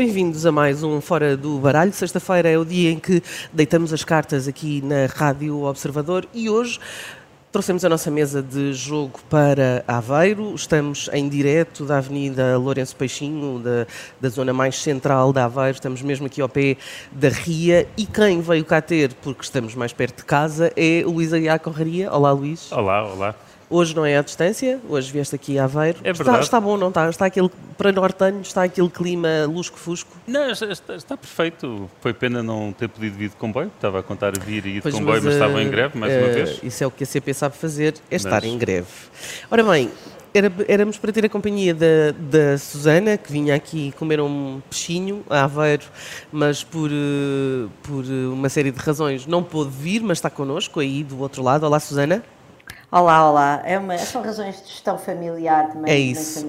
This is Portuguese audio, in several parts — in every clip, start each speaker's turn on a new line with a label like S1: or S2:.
S1: Bem-vindos a mais um Fora do Baralho. Sexta-feira é o dia em que deitamos as cartas aqui na Rádio Observador e hoje trouxemos a nossa mesa de jogo para Aveiro. Estamos em direto da Avenida Lourenço Peixinho, da, da zona mais central de Aveiro. Estamos mesmo aqui ao pé da Ria e quem veio cá ter, porque estamos mais perto de casa, é o Luís Aguiar Correria. Olá, Luís.
S2: Olá, olá.
S1: Hoje não é à distância, hoje vieste aqui a Aveiro.
S2: É
S1: está,
S2: verdade.
S1: está bom, não está? Está aquele, para nortanho, está aquele clima lusco-fusco.
S2: Não, está, está- está perfeito. Foi pena não ter podido vir de comboio. Estava a contar vir e ir de
S1: Pois,
S2: comboio, mas,
S1: eh,
S2: estavam em greve, mais uma
S1: eh,
S2: vez.
S1: Isso é o que a CP sabe fazer, é estar
S2: Mas-
S1: em greve. Ora bem, era- éramos para ter a companhia da, da Susana, que vinha aqui comer um peixinho a Aveiro, mas por, eh, por eh, uma série de razões não pôde vir, mas está connosco aí do outro lado. Olá, Susana.
S3: Olá, olá. É uma, são razões de gestão familiar também.
S1: É isso.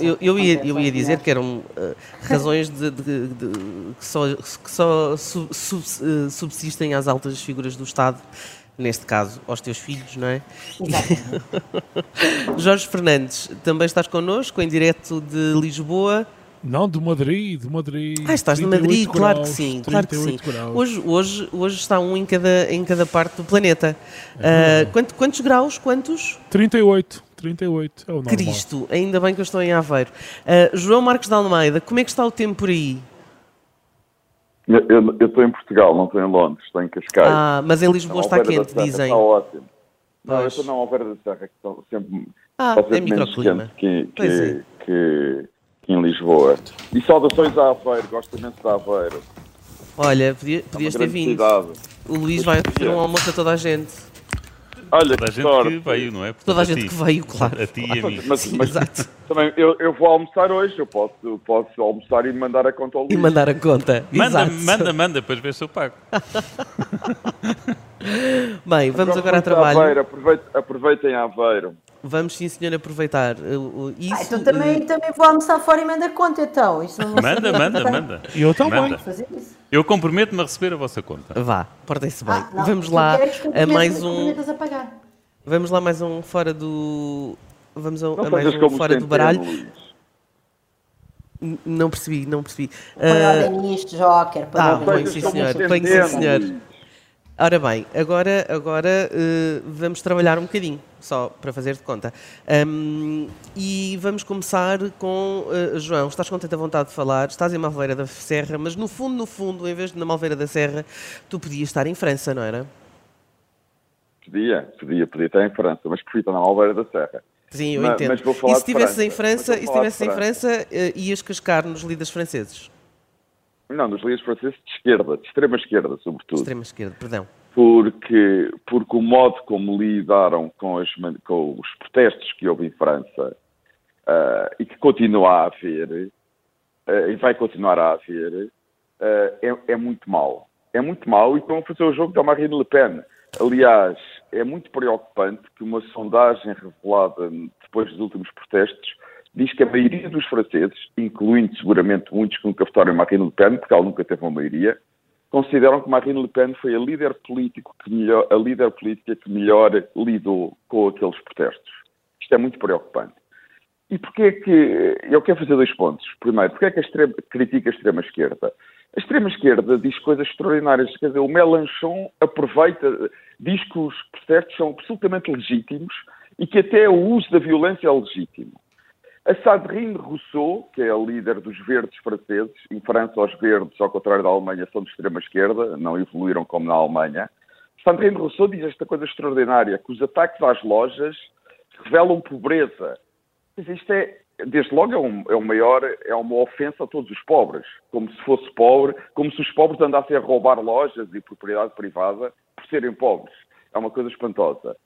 S1: Eu, eu ia, eu ia dizer
S3: milhares.
S1: que eram eh, razões de, de- de- que só, que só su- subs- eh, subsistem às altas figuras do Estado, neste caso aos teus filhos, não é?
S3: Exatamente.
S1: Jorge Fernandes, também estás connosco em direto de Lisboa.
S4: Não, de Madrid, de Madrid.
S1: Ah, estás de
S4: 38
S1: Madrid, claro que
S4: graus,
S1: sim, claro que sim.
S4: 38 graus.
S1: Hoje, hoje, hoje está um em cada, em cada parte do planeta. Ah, quanto- quantos graus? Quantos?
S4: 38, 38, é o normal.
S1: Cristo, ainda bem que eu estou em Aveiro. Ah, João Marcos de Almeida, como é que está o tempo por aí?
S5: Eu eu- eu estou em Portugal, não estou em Londres, estou em Cascais.
S1: Ah, mas em Lisboa está
S5: da
S1: quente,
S5: Serra,
S1: dizem.
S5: Está ótimo. Não, eu
S1: Pois.
S5: estou na Alveira da Serra, que sempre,
S1: Ah,
S5: está
S1: é
S5: sempre menos
S1: microclima.
S5: quente que,
S1: é.
S5: que- que em Lisboa. E saudações a Aveiro, gosto imenso de Aveiro.
S1: Olha, podia-
S5: É
S1: podias ter
S5: grande
S1: vindo.
S5: cidade.
S1: O Luís vai oferecer um almoço a toda a gente.
S5: Olha,
S2: Toda a gente
S5: sorte.
S2: que veio, não é?
S1: Toda a
S2: Portanto,
S1: gente
S2: ti.
S1: que veio, claro.
S2: A ti e a mim.
S5: Mas, mas
S1: exato.
S5: também, eu, eu vou almoçar hoje, eu posso, eu posso almoçar e mandar a conta ao
S1: E
S5: Luís.
S1: mandar a conta.
S2: Manda,
S1: Exato.
S2: manda, manda, depois vê se eu pago.
S1: Bem, vamos agora a
S5: muito de
S1: trabalho.
S5: Aveiro, aproveite- aproveitem Aveiro.
S1: Vamos sim, senhor, aproveitar. Uh, uh, Isso,
S3: Ah, então também,
S1: uh,
S3: também vou almoçar fora e manda conta, então. Isso não
S2: Manda, manda, manda.
S4: E eu também.
S2: Manda.
S3: Fazer isso.
S2: Eu comprometo-me a receber a vossa conta.
S1: Vá, portem-se bem.
S3: Ah, não,
S1: vamos lá a mais um.
S3: comprometas a pagar.
S1: Vamos lá mais um fora do. Vamos a, a mais um fora do baralho. Não percebi, não percebi.
S3: Põe
S1: Ah,
S3: ordem nisto, Joker. põe
S1: Ah, põe,
S3: nisto.
S1: sim, senhor.
S5: o
S1: Põe, sim, senhor. Ora bem, agora, agora eh, vamos trabalhar um bocadinho, só para fazer de conta. Ahm, e vamos começar com eh, João. Estás com tanta vontade de falar, estás em Malveira da Serra, mas no fundo, no fundo, em vez de na Malveira da Serra, tu podias estar em França, não era?
S5: Podia, podia, podia estar em França, mas prefiro estar na Alveira da Serra.
S1: Sim, eu
S5: Mas-
S1: entendo.
S5: mas vou falar
S1: e se estivesses em
S5: França,
S1: e se estivesses em França, eh, ias cascar nos líderes franceses.
S5: Não, nos líderes franceses de esquerda, de extrema esquerda, sobretudo.
S1: Extrema esquerda, perdão.
S5: Porque, porque o modo como lidaram com, as com os protestos que houve em França ah, e que continua a haver, ah, e vai continuar a haver, ah, é, é muito mau. É muito mau e estão a fazer o jogo da Marine Le Pen. Aliás, é muito preocupante que uma sondagem revelada depois dos últimos protestos diz que a maioria dos franceses, incluindo seguramente muitos que nunca votaram em Marine Le Pen, porque ela nunca teve uma maioria, consideram que Marine Le Pen foi a líder político que melhor, a líder política que melhor lidou com aqueles protestos. Isto é muito preocupante. E porquê é que eu quero fazer dois pontos? Primeiro, porquê é que a extrema, critica a extrema-esquerda? A extrema-esquerda diz coisas extraordinárias. Quer dizer, o Mélenchon aproveita, diz que os protestos são absolutamente legítimos e que até o uso da violência é legítimo. A Sandrine Rousseau, que é a líder dos verdes franceses, em França os verdes, ao contrário da Alemanha, são de extrema-esquerda, não evoluíram como na Alemanha. Sandrine Rousseau diz esta coisa extraordinária, que os ataques às lojas revelam pobreza. Mas isto é, desde logo, é, um, é, o maior, é uma ofensa a todos os pobres. Como se fosse pobre, como se os pobres andassem a roubar lojas e propriedade privada por serem pobres. É uma coisa espantosa.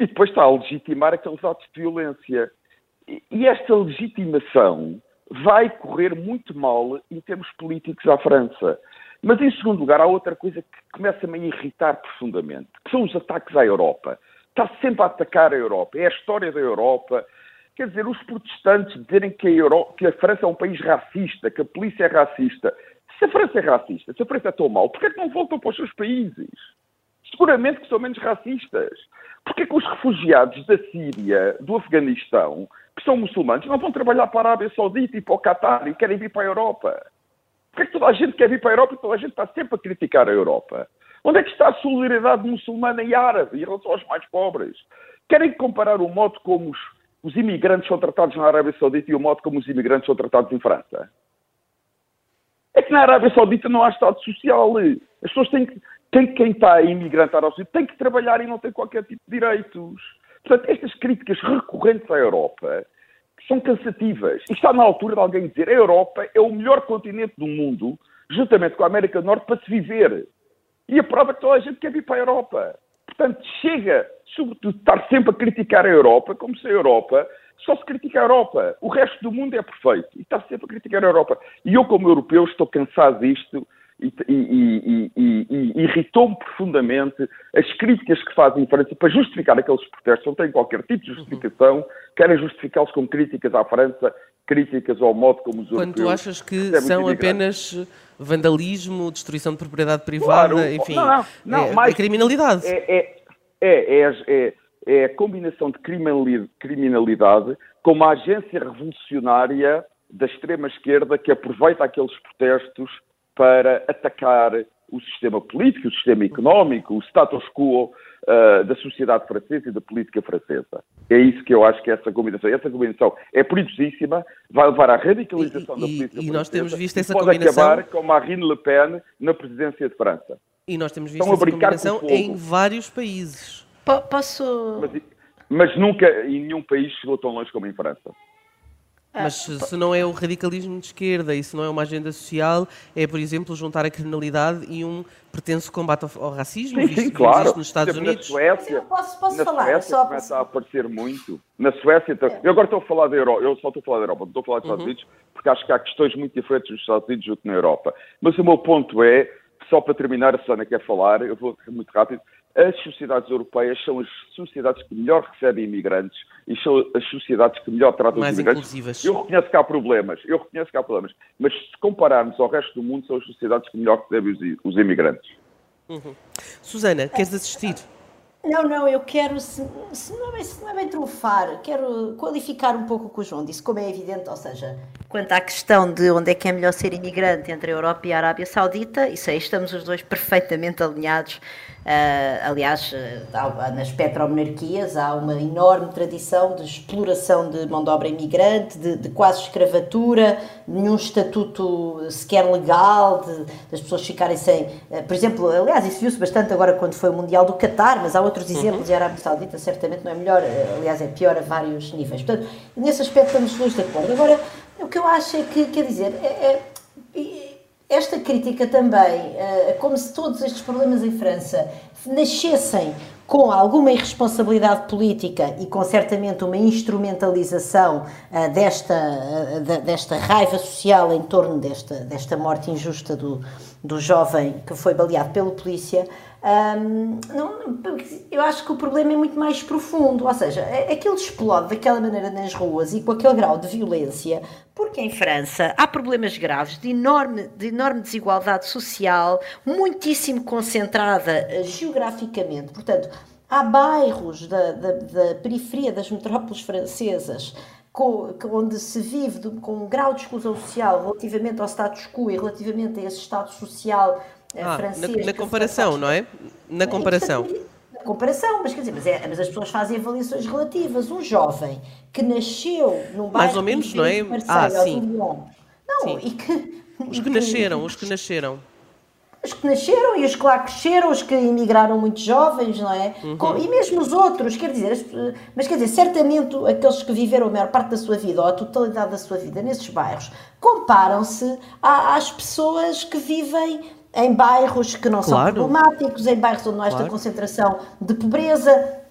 S5: E depois está a legitimar aqueles atos de violência. E- esta legitimação vai correr muito mal em termos políticos à França. Mas, em segundo lugar, há outra coisa que começa-me a irritar profundamente, que são os ataques à Europa. Está sempre a atacar a Europa. É a história da Europa. Quer dizer, os protestantes dizerem que a, Euro- que a França é um país racista, que a polícia é racista. Se a França é racista, se a França é tão mal, porquê é que não voltam para os seus países? Seguramente que são menos racistas. Porquê que os refugiados da Síria, do Afeganistão, que são muçulmanos, não vão trabalhar para a Arábia Saudita e para o Qatar e querem vir para a Europa? Porque é que toda a gente quer vir para a Europa e toda a gente está sempre a criticar a Europa? Onde é que está a solidariedade muçulmana e árabe em relação aos mais pobres? Querem comparar o modo como os, os imigrantes são tratados na Arábia Saudita e o modo como os imigrantes são tratados em França? É que na Arábia Saudita não há Estado Social. As pessoas têm que. Quem, quem está a imigrar Arábia Saudita tem que trabalhar e não tem qualquer tipo de direitos. Portanto, estas críticas recorrentes à Europa são cansativas. E está na altura de alguém dizer a Europa é o melhor continente do mundo, juntamente com a América do Norte, para se viver. E a prova é que toda a gente quer vir para a Europa. Portanto, chega, sobretudo, de estar sempre a criticar a Europa, como se a Europa só se critica a Europa. O resto do mundo é perfeito. E está sempre a criticar a Europa. E eu, como europeu, estou cansado disto e, e, e, e irritou-me profundamente as críticas que fazem em França para justificar aqueles protestos. Não têm qualquer tipo de justificação. Uhum. Querem justificá-los com críticas à França, críticas ao modo como os
S1: Quando tu achas que são apenas vandalismo, destruição de propriedade privada, claro. enfim, não, não, é, mais, é criminalidade.
S5: É, é, é, é, é a combinação de criminalidade com uma agência revolucionária da extrema-esquerda que aproveita aqueles protestos para atacar o sistema político, o sistema económico, o status quo uh, da sociedade francesa e da política francesa. É isso que eu acho que é essa combinação. Essa combinação é perigosíssima, vai levar à radicalização
S1: e,
S5: da política
S1: e,
S5: francesa.
S1: E nós temos visto essa
S5: pode
S1: combinação...
S5: acabar com Marine Le Pen na presidência de França.
S1: E nós temos visto essa combinação em vários países.
S3: P posso...
S5: Mas, mas nunca em nenhum país chegou tão longe como em França.
S1: Mas se não é o radicalismo de esquerda e se não é uma agenda social, é, por exemplo, juntar a criminalidade e um pretenso combate ao, racismo,
S5: sim,
S1: visto,
S5: sim, claro.
S1: nos Estados Unidos.
S5: Na Suécia,
S3: posso, posso
S5: na
S3: falar,
S5: Suécia
S3: só
S5: começa a aparecer muito. Na Suécia, então, é. eu agora estou a falar da Europa, eu só estou a falar da Europa, não estou a falar dos Estados uhum. Unidos, porque acho que há questões muito diferentes nos Estados Unidos do que na Europa. Mas o meu ponto é, só para terminar, a Susana quer falar, eu vou muito rápido, as sociedades europeias são as sociedades que melhor recebem imigrantes e são as sociedades que melhor tratam
S1: Mais
S5: os imigrantes.
S1: Inclusivas.
S5: Eu reconheço que há problemas, eu reconheço que há problemas, mas se compararmos ao resto do mundo, são as sociedades que melhor recebem os, os imigrantes.
S1: Uhum. Susana, queres assistir?
S3: Não, não, eu quero, se, se, não é bem, se não é bem trunfar, quero qualificar um pouco o que o João disse, como é evidente, ou seja, quanto à questão de onde é que é melhor ser imigrante entre a Europa e a Arábia Saudita, isso aí estamos os dois perfeitamente alinhados Uh, aliás, uh, nas petromonarquias há uma enorme tradição de exploração de mão de obra imigrante, de, de quase escravatura, nenhum estatuto sequer legal, de, das pessoas ficarem sem. Uh, por exemplo, aliás, isso viu-se bastante agora quando foi o Mundial do Qatar, mas há outros uhum. exemplos, uhum. e a Arábia Saudita certamente não é melhor, aliás, é pior a vários níveis. Portanto, nesse aspecto estamos todos de acordo. Agora, o que eu acho é que, quer dizer, é, é esta crítica também, eh, como se todos estes problemas em França nascessem com alguma irresponsabilidade política e com certamente uma instrumentalização uh, desta, uh, desta raiva social em torno desta, desta morte injusta do, do jovem que foi baleado pela polícia, um, não, eu acho que o problema é muito mais profundo, ou seja, aquilo explode daquela maneira nas ruas e com aquele grau de violência, porque em França há problemas graves de enorme, de enorme desigualdade social, muitíssimo concentrada uh, geograficamente. Portanto, há bairros da, da, da periferia das metrópoles francesas onde se vive com um grau de exclusão social relativamente ao status quo e relativamente a esse estado social
S1: ah, francês. Na, na comparação, não é? Na comparação.
S3: Na comparação, mas quer dizer, mas, é, mas, as pessoas fazem avaliações relativas. Um jovem que nasceu num bairro.
S1: Mais ou menos, não é? Ah, sim.
S3: Não, sim. e que.
S1: Os que, nasceram, os que nasceram
S3: os que nasceram e os que lá cresceram, os que emigraram muito jovens, não é? Uhum. E mesmo os outros, quer dizer, mas quer dizer, certamente aqueles que viveram a maior parte da sua vida ou a totalidade da sua vida nesses bairros comparam-se às pessoas que vivem em bairros que não claro. são problemáticos, em bairros onde não há esta concentração de pobreza.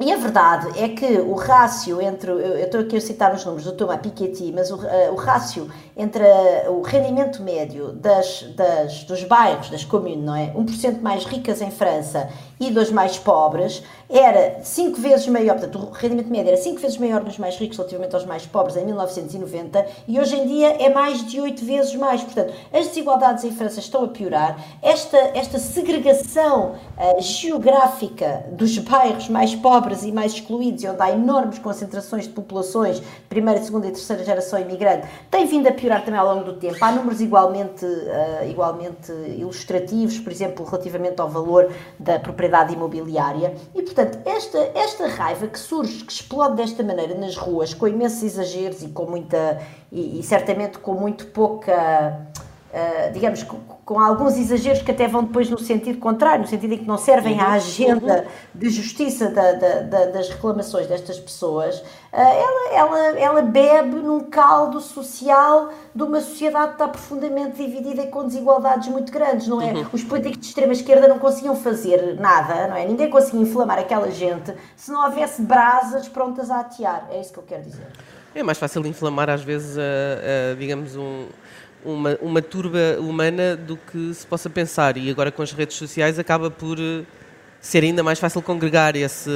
S3: E a verdade é que o rácio entre, eu estou aqui a citar os números do Thomas Piketty, mas o, uh, o rácio entre uh, o rendimento médio das, das, dos bairros, das comunes, não é? 1% mais ricas em França e dos mais pobres, era 5 vezes maior, portanto, o rendimento médio era 5 vezes maior nos mais ricos relativamente aos mais pobres em 1990 e hoje em dia é mais de 8 vezes mais. Portanto, as desigualdades em França estão a piorar. Esta, esta segregação uh, geográfica dos bairros mais pobres e mais excluídos onde há enormes concentrações de populações de primeira, segunda e terceira geração imigrante, tem vindo a piorar também ao longo do tempo. Há números igualmente, uh, igualmente ilustrativos, por exemplo, relativamente ao valor da propriedade imobiliária. E, portanto, esta, esta raiva que surge, que explode desta maneira nas ruas, com imensos exageros e com muita. e, e certamente com muito pouca uh, digamos, com, com, alguns exageros que até vão depois no sentido contrário, no sentido em que não servem à uhum. agenda uhum. de justiça da, da, da, das reclamações destas pessoas, uh, ela, ela, ela bebe num caldo social de uma sociedade que está profundamente dividida e com desigualdades muito grandes, não é? Uhum. Os políticos de extrema-esquerda não conseguiam fazer nada, não é? Ninguém conseguia inflamar aquela gente se não houvesse brasas prontas a atear. É isso que eu quero dizer.
S1: É mais fácil inflamar, às vezes, digamos, um, uma, uma turba humana do que se possa pensar. E agora com as redes sociais acaba por eh, ser ainda mais fácil congregar esse,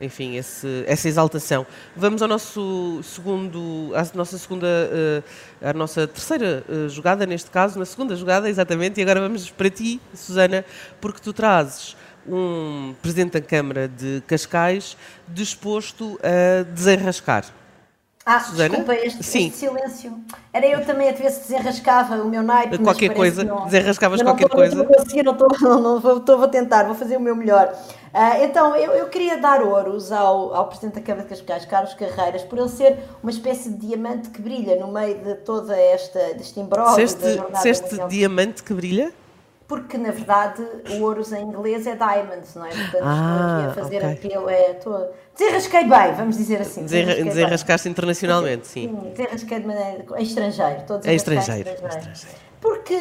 S1: enfim, esse, essa exaltação. Vamos ao nosso segundo, à nossa segunda, eh, à nossa terceira eh, jogada, neste caso, na segunda jogada, exatamente, e agora vamos para ti, Susana, porque tu trazes um Presidente da Câmara de Cascais disposto a desenrascar.
S3: Ah, Susana? desculpa, este, Sim. este silêncio. Era eu também a ver se desenrascava o meu naipe.
S1: Qualquer coisa, não, desenrascavas qualquer tô, coisa.
S3: Não estou não estou, não, não vou, estou, vou tentar, vou fazer o meu melhor. Uh, então, eu, eu queria dar ouros ao, ao Presidente da Câmara de Cascais, Carlos Carreiras, por ele ser uma espécie de diamante que brilha no meio de toda esta, deste imbróglio.
S1: Se este, se este diamante que brilha?
S3: porque na verdade o ouros em inglês é diamonds, não é? Portanto, ah, estou aqui a fazer okay. apelo, é, estou, desenrasquei bem, vamos dizer assim.
S1: Desenrascaste internacionalmente, sim.
S3: Sim, desenrasquei de maneira, em estrangeiro,
S1: a é estrangeiro. estrangeiro.
S3: Porque,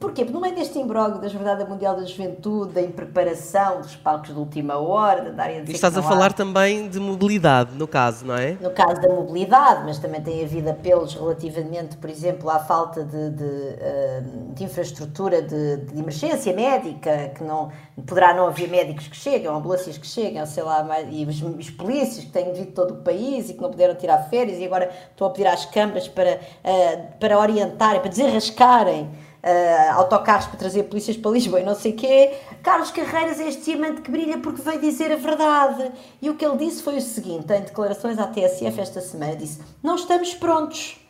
S3: porquê? Porque no meio deste imbróglio da Jornada Mundial da Juventude, da impreparação dos palcos de última hora, da área de
S1: E estás a falar há... também de mobilidade, no caso, não é?
S3: No caso da mobilidade, mas também tem havido apelos relativamente, por exemplo, à falta de, de, eh, de infraestrutura de, de, emergência médica, que não poderá não haver médicos que chegam, ambulâncias que chegam, sei lá, e os, os polícias que têm vindo de todo o país e que não puderam tirar férias e agora estão a pedir às câmaras para, uh, para orientarem, para desenrascar buscarem uh, autocarros para trazer polícias para Lisboa e não sei o quê. Carlos Carreiras é este diamante que brilha porque veio dizer a verdade. E o que ele disse foi o seguinte, em declarações à TSF esta semana, disse, não estamos prontos.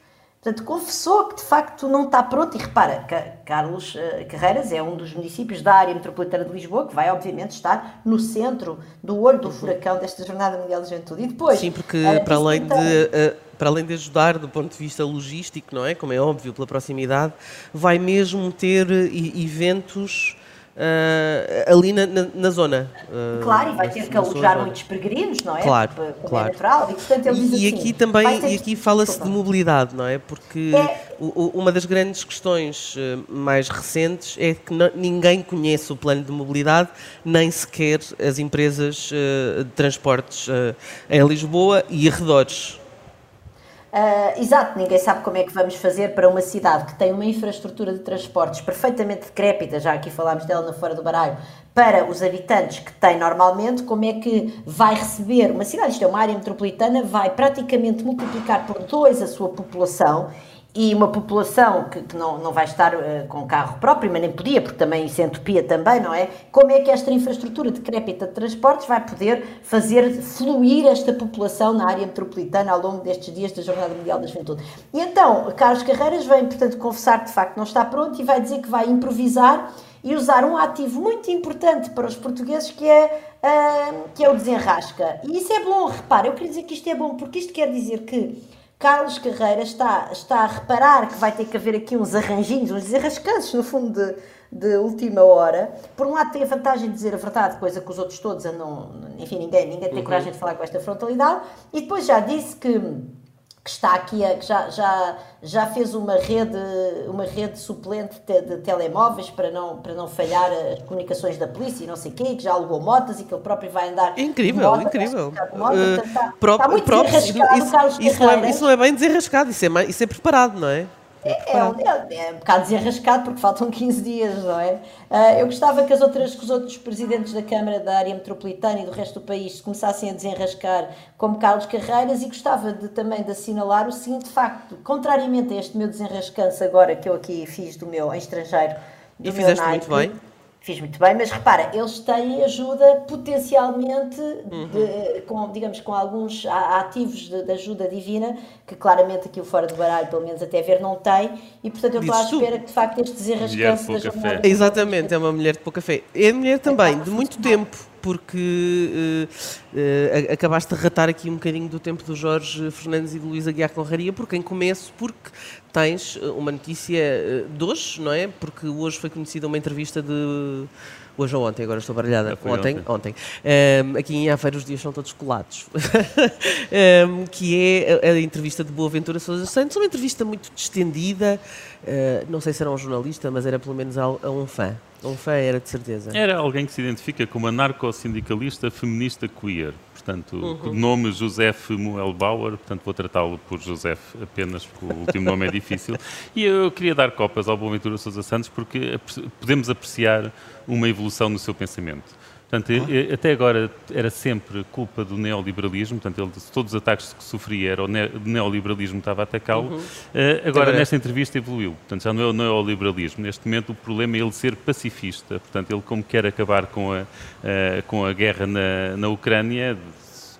S3: Portanto, confessou que de facto não está pronto. E repara, Carlos uh, Carreiras é um dos municípios da área metropolitana de Lisboa que vai, obviamente, estar no centro do olho do furacão desta Jornada Mundial da Juventude. E depois.
S1: Sim, porque uh, para além então, de. Uh, para além de ajudar do ponto de vista logístico, não é? Como é óbvio, pela proximidade, vai mesmo ter eventos uh, ali na, na, na zona.
S3: Uh, claro, e vai ter que alojar muitos peregrinos, não é?
S1: Claro, Como é claro. É
S3: natural. E, portanto, ele diz
S1: e assim, aqui também, e aqui fala-se de mobilidade, não é? Porque é... O, uma das grandes questões eh, mais recentes é que não, ninguém conhece o plano de mobilidade, nem sequer as empresas uh, de transportes em Lisboa e arredores.
S3: Uh, exato, ninguém sabe como é que vamos fazer para uma cidade que tem uma infraestrutura de transportes perfeitamente decrépita, já aqui falámos dela na Fora do Baralho, para os habitantes que tem normalmente, como é que vai receber uma cidade, isto é uma área metropolitana, vai praticamente multiplicar por dois a sua população e uma população que, que não, não vai estar uh, com carro próprio, mas nem podia, porque também isso entupia também, não é? Como é que esta infraestrutura decrépita de transportes vai poder fazer fluir esta população na área metropolitana ao longo destes dias da Jornada Mundial da Juventude? E então, Carlos Carreiras vem, portanto, confessar que de facto não está pronto e vai dizer que vai improvisar e usar um ativo muito importante para os portugueses que é, uh, que é o desenrasca. E isso é bom, repare, eu queria dizer que isto é bom, porque isto quer dizer que Carlos Carreira está, está a reparar que vai ter que haver aqui uns arranjinhos, uns desenrascanços, no fundo, de, de última hora. Por um lado, tem a vantagem de dizer a verdade, coisa que os outros todos andam. Enfim, ninguém, ninguém tem uhum. coragem de falar com esta frontalidade. E depois já disse que que está aqui, a, que já, já, já fez uma rede, uma rede suplente de, telemóveis para não, para não falhar as comunicações da polícia e não sei o quê, que já alugou motas e que ele próprio vai andar.
S1: Incrível, moto, incrível. Moto, uh, está, pró está muito próprio, isso, isso, não é, isso não é bem desenrascado, isso é, mais, isso é preparado, não é?
S3: É, é, um, é, um bocado desenrascado porque faltam 15 dias, não é? Uh, eu gostava que, as outras, que os outros presidentes da Câmara da área metropolitana e do resto do país começassem a desenrascar como Carlos Carreiras e gostava de, também de assinalar o seguinte facto, contrariamente a este meu desenrascanço agora que eu aqui fiz do meu em estrangeiro, do
S1: e fizeste muito bem
S3: Fiz muito bem, mas repara, eles têm ajuda potencialmente, de, com, digamos, com alguns ativos de, de ajuda divina, que claramente aqui o fora do baralho, pelo menos até ver, não tem, e portanto eu estou à espera que de facto este
S2: Mulher de
S3: desenrascanço da
S2: pouca
S3: jornada...
S2: fé.
S1: Exatamente, é uma mulher de pouca fé. É mulher também, de muito tempo, porque eh, eh, acabaste de ratar aqui um bocadinho do tempo do Jorge Fernandes e do Luís Aguiar Conraria, por quem começo, porque tens eh, uma notícia eh, de hoje, não é? Porque hoje foi conhecida uma entrevista de. Hoje ou ontem, agora estou baralhada. Ontem,
S2: ontem.
S1: ontem. Ehm, aqui em Aveiro os dias são todos colados. Ehm, que é a, a entrevista de Boaventura Sousa Santos, uma entrevista muito distendida. Eh, não sei se era um jornalista, mas era pelo menos a, a um fã. Um fã era de certeza.
S2: Era alguém que se identifica como anarco-sindicalista feminista queer. Portanto,
S1: Uhum.
S2: o nome Josef Muelbauer, portanto vou tratá-lo por Josef apenas porque o último nome é difícil. E eu queria dar copas ao Boaventura Sousa Santos porque podemos apreciar uma evolução no seu pensamento. Portanto, e- até agora era sempre culpa do neoliberalismo, portanto, ele, todos os ataques que sofria era o ne- neoliberalismo que estava a atacá-lo. Eh, agora,
S1: Agora-
S2: nesta entrevista evoluiu, portanto, já não é o neoliberalismo. Neste momento, o problema é ele ser pacifista, portanto, ele, como quer acabar com a, eh, com a guerra na, na Ucrânia,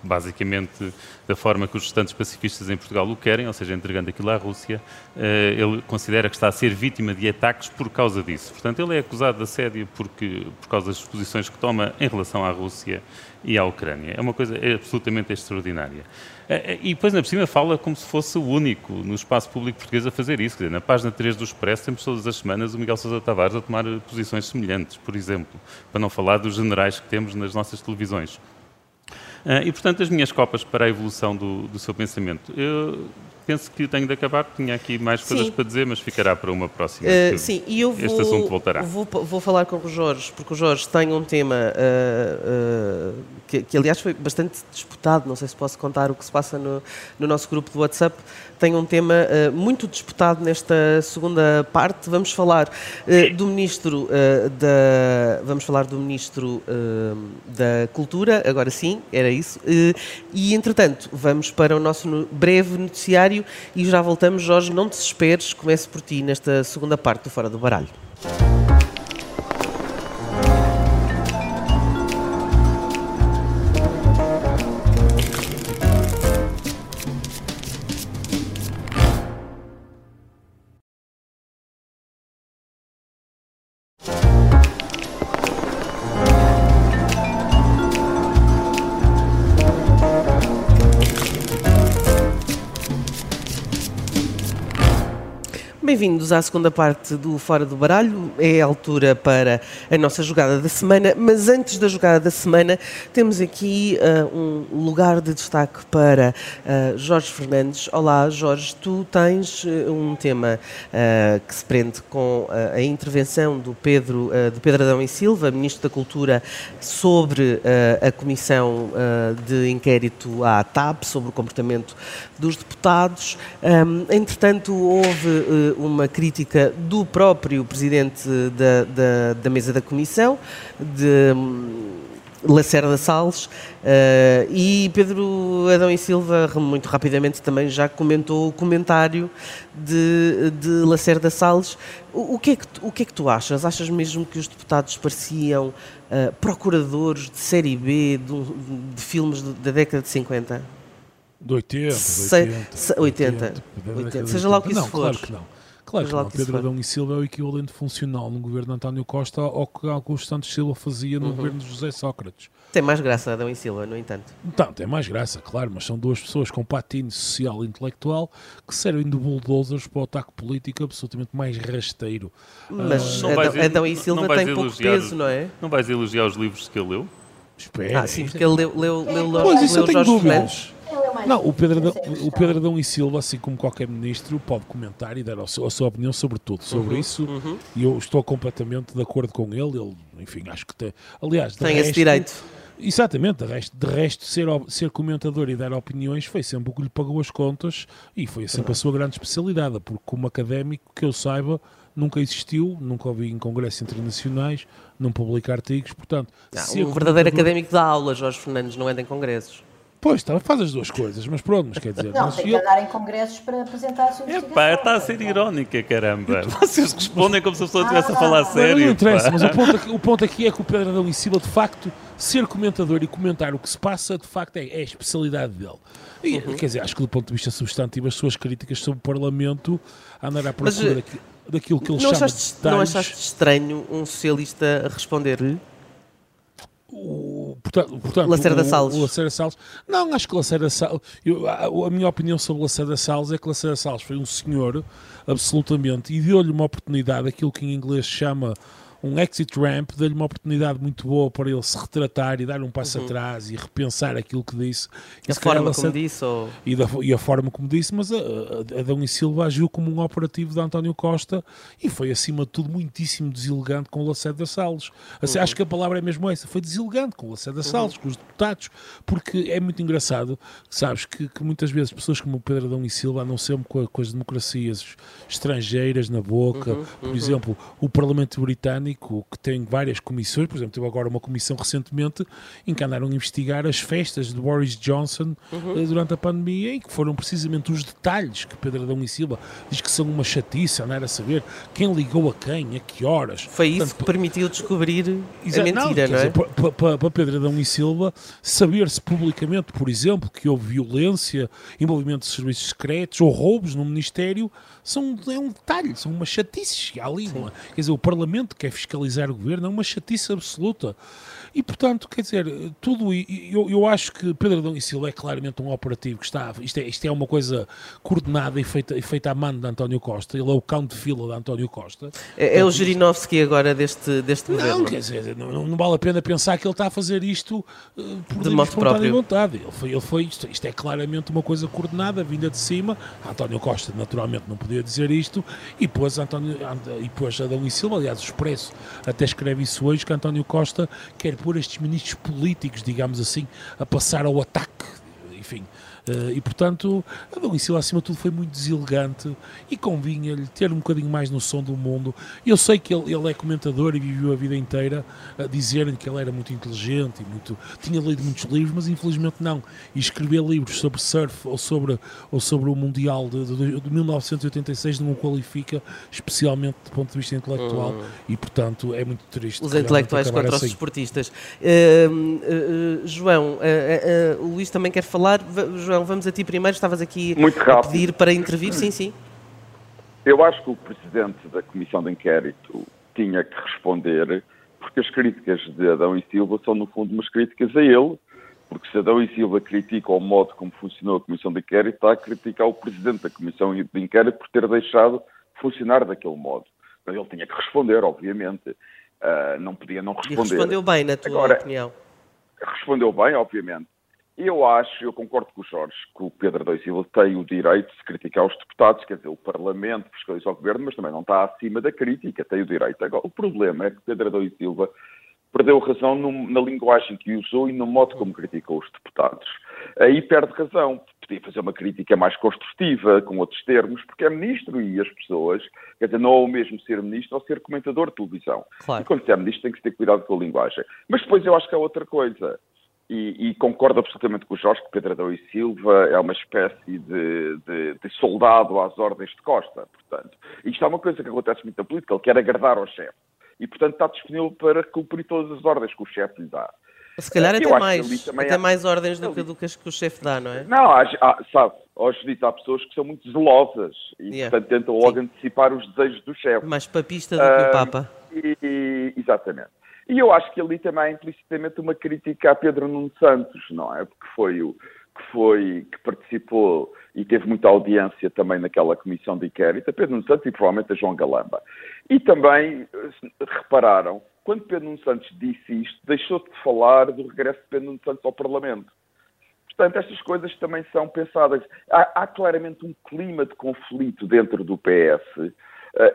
S2: basicamente da forma que os restantes pacifistas em Portugal o querem, ou seja, entregando aquilo à Rússia, eh, ele considera que está a ser vítima de ataques por causa disso. Portanto, ele é acusado de assédio porque, por causa das posições que toma em relação à Rússia e à Ucrânia. É uma coisa absolutamente extraordinária. Eh, eh, E depois, na cima, fala como se fosse o único no espaço público português a fazer isso. Quer dizer, na página 3 do Expresso temos todas as semanas o Miguel Sousa Tavares a tomar posições semelhantes, por exemplo, para não falar dos generais que temos nas nossas televisões. Ah, e, portanto, as minhas copas para a evolução do, do seu pensamento. Eu penso que tenho de acabar, tinha aqui mais coisas
S1: Sim.
S2: para dizer, mas ficará para uma próxima.
S1: Uh, sim, e eu vou,
S2: Este assunto voltará.
S1: Vou, vou falar com o Jorge, porque o Jorge tem um tema uh, uh, que, que, aliás, foi bastante disputado. Não sei se posso contar o que se passa no, no nosso grupo do WhatsApp. Tem um tema muito disputado nesta segunda parte. Vamos falar do ministro da vamos falar do ministro da Cultura. Agora sim, era isso. e entretanto, vamos para o nosso no- breve noticiário e já voltamos. Jorge, não te desesperes. Comece por ti nesta segunda parte do Fora do Baralho. moving Bem-vindos à segunda parte do Fora do Baralho. É a altura para a nossa jogada da semana, mas antes da jogada da semana, temos aqui ah, um lugar de destaque para ah, Jorge Fernandes. Olá, Jorge, tu tens eh, um tema ah, que se prende com a intervenção do Pedro, do Pedro Adão e Silva, Ministro da Cultura, sobre a comissão de inquérito à TAP, sobre o comportamento dos deputados. Ahm, entretanto, houve uma crítica do próprio presidente da, da, da mesa da comissão, de hum, Lacerda Salles, eh, e Pedro Adão e Silva, muito rapidamente, também já comentou o comentário de, de Lacerda Salles. O, o que é que, tu- o que é que tu achas? Achas mesmo que os deputados pareciam eh, procuradores de série B de, de filmes da década de 50?
S4: De 80,
S1: Sei-
S4: 80,
S1: se- 80,
S4: da década
S1: 80,
S4: de
S1: seja lá o que
S4: 80.
S1: isso
S4: não, Claro
S1: for.
S4: que não. Claro não. Pedro. Adão e Silva é o equivalente funcional no governo de António Costa ao que Augusto Santos Silva fazia
S1: Uhum.
S4: no governo de José Sócrates.
S1: Tem mais graça Adão e Silva, no entanto.
S4: Então, tem mais graça, claro, mas são duas pessoas com patinho social e intelectual que servem de bulldozers para o ataque político absolutamente mais rasteiro.
S1: Mas
S2: vais
S1: Adão, Adão e Silva tem pouco peso, não é?
S2: Não vais elogiar os livros que ele leu?
S4: Espera.
S1: Ah, sim, porque ele leu, leu, leu, leu,
S4: Pois,
S1: leu
S4: tenho
S1: Jorge Fernandes.
S4: Dúvidas.
S3: Ele é o mais
S4: Não, o Pedro, Adão,
S3: é
S4: o. Pedro Adão e Silva, assim como qualquer ministro, pode comentar e dar a sua, a sua opinião sobre tudo. Sobre
S1: Uhum,
S4: isso, e eu estou completamente de acordo com ele. Ele, enfim, acho que tem. Aliás,
S1: Tem esse
S4: resto-
S1: direito.
S4: Exatamente, de resto, de resto ser, ser comentador e dar opiniões foi sempre o que lhe pagou as contas e foi sempre a sua grande especialidade, porque como académico, que eu saiba, nunca existiu, nunca ouvi em congressos internacionais, não publica artigos, portanto...
S1: Não,
S4: ser
S1: um verdadeiro
S4: comentador-
S1: académico dá aula, Jorge Fernandes, não anda em congressos.
S4: Pois, tá, faz as duas coisas, mas pronto, mas quer dizer.
S3: Não,
S4: mas
S3: tem que
S4: eu-
S3: andar em congressos para apresentar a sua
S2: Epá,
S3: investigação.
S2: está a ser irónica, caramba. Vocês respondem como se a pessoa estivesse a falar a
S3: Ah,
S4: Não,
S2: sério.
S4: não interessa,
S2: pá.
S4: mas o ponto, aqui, o ponto aqui é que o Pedro Adão e Silva, de facto, ser comentador e comentar o que se passa, de facto, é, é a especialidade dele. E,
S1: Uhum.
S4: Quer dizer, acho que do ponto de vista substantivo, as suas críticas sobre o Parlamento andar à
S1: Mas,
S4: procura
S1: eh,
S4: daqui- daquilo que ele
S1: Não
S4: chama
S1: achaste,
S4: de
S1: não
S4: detalhes.
S1: achaste estranho um socialista responder-lhe?
S4: O, portanto, portanto,
S1: Lacerda
S4: o-
S1: Salles.
S4: O Lacerda Salles. Não, acho que Lacerda Salles. eu- a, a minha opinião sobre Lacerda Salles é que Lacerda Salles foi um senhor, absolutamente, e deu-lhe uma oportunidade, aquilo que em inglês chama um exit ramp, deu-lhe uma oportunidade muito boa para ele se retratar e dar um passo atrás e repensar aquilo que disse. E
S1: A forma como disse? Ou...
S4: e, da- e a forma como disse, mas a, a, Adão e Silva agiu como um operativo de António Costa e foi, acima de tudo, muitíssimo deselegante com o Lacerda Salles. Assim, Acho que a palavra é mesmo essa, foi deselegante com o Lacerda Salles, com os deputados, porque é muito engraçado, sabes, que, que muitas vezes pessoas como o Pedro Adão e Silva andam sempre com, com as democracias estrangeiras na boca, por exemplo, o Parlamento Britânico, que tem várias comissões, por exemplo, teve agora uma comissão recentemente em que andaram a investigar as festas de Boris Johnson eh, durante a pandemia e que foram precisamente os detalhes que Pedro Adão e Silva diz que são uma chatice, andar a saber quem ligou a quem, a que horas.
S1: Foi isso
S4: Portanto,
S1: que permitiu descobrir
S4: Exa-
S1: a mentira,
S4: quer
S1: não, é?
S4: Para Pedro Adão e Silva, saber-se publicamente, por exemplo, que houve violência, envolvimento de serviços secretos ou roubos no Ministério, são, é um detalhe, são uma chatice. Há ali, uma, quer dizer, o Parlamento quer fiscalizar o governo, é uma chatice absoluta. E, portanto, quer dizer, tudo. Eu, eu acho que Pedro Adão e Silva é claramente um operativo que está. Isto é, isto é uma coisa coordenada e feita, e feita a mano de António Costa. Ele é o cão de fila de António Costa.
S1: É, é o Jirinovski agora deste, deste
S4: Não,
S1: governo.
S4: quer dizer, não, não- não vale a pena pensar que ele está a fazer isto eh, por
S1: De modo próprio.
S4: vontade. Ele foi, ele foi isto, isto é claramente uma coisa coordenada, vinda de cima. António Costa, naturalmente, não podia dizer isto. E pôs, António, Ant- e pôs Adão e Silva, aliás, o Expresso até escreve isso hoje, que António Costa quer pôr estes ministros políticos, digamos assim, a passar ao ataque. Eh, e portanto, e Silva, acima de tudo, foi muito deselegante e convinha-lhe ter um bocadinho mais noção do mundo. Eu sei que ele, ele é comentador e viveu a vida inteira a dizer-lhe que ele era muito inteligente e muito, tinha lido muitos livros, mas infelizmente não. E escrever livros sobre surf ou sobre, ou sobre o Mundial de, de, de 1986 não o qualifica, especialmente do ponto de vista intelectual, e portanto é muito triste.
S1: Os intelectuais contra os
S4: assim.
S1: desportistas. Hum, eh, eh, João, o Luís também quer falar. Va- João, vamos a ti primeiro. Estavas aqui a pedir para intervir. Sim, sim.
S5: Eu acho que o presidente da Comissão de Inquérito tinha que responder, porque as críticas de Adão e Silva são, no fundo, umas críticas a ele, porque se Adão e Silva critica o modo como funcionou a Comissão de Inquérito, está a criticar o presidente da Comissão de Inquérito por ter deixado funcionar daquele modo. Mas ele tinha que responder, obviamente. Ah, não podia não
S1: E
S5: responder.
S1: respondeu bem, na tua
S5: Agora-
S1: opinião.
S5: respondeu bem, obviamente. Eu acho, eu concordo com o Jorge, que o Pedro e Silva tem o direito de criticar os deputados, quer dizer, o Parlamento fiscaliza o Governo, mas também não está acima da crítica, tem o direito. Agora, o problema é que Pedro e Silva perdeu razão num- na linguagem que usou e no modo como criticou os deputados. Aí perde razão. Podia fazer uma crítica mais construtiva, com outros termos, porque é ministro e as pessoas, quer dizer, não é o mesmo ser ministro ou ser comentador de televisão.
S1: Claro.
S5: E quando se é ministro tem que ter cuidado com a linguagem. Mas depois eu acho que há outra coisa. E, e concordo absolutamente com o Jorge que Pedro Adão e Silva é uma espécie de, de- de soldado às ordens de Costa, portanto. Isto é uma coisa que acontece muito na política, ele quer agradar ao chefe. E, portanto, está disponível para cumprir todas as ordens que o chefe lhe dá.
S1: Se calhar
S5: Eu
S1: até mais, até
S5: há-
S1: mais ordens do que, do que as que o chefe dá, não é?
S5: Não, há, há, sabe, hoje dito, há pessoas que são muito zelosas e,
S1: Yeah.
S5: portanto, tentam logo antecipar os desejos do chefe.
S1: Mais papista do que o
S5: Ah,
S1: Papa.
S5: E- exatamente. E eu acho que ali também há implicitamente uma crítica a Pedro Nuno Santos, não é? Porque foi o que foi que participou e teve muita audiência também naquela comissão de inquérito, a Pedro Nuno Santos e provavelmente a João Galamba. E também eh, repararam, quando Pedro Nuno Santos disse isto, deixou de falar do regresso de Pedro Nuno Santos ao Parlamento. Portanto, estas coisas também são pensadas. Há, há claramente um clima de conflito dentro do PS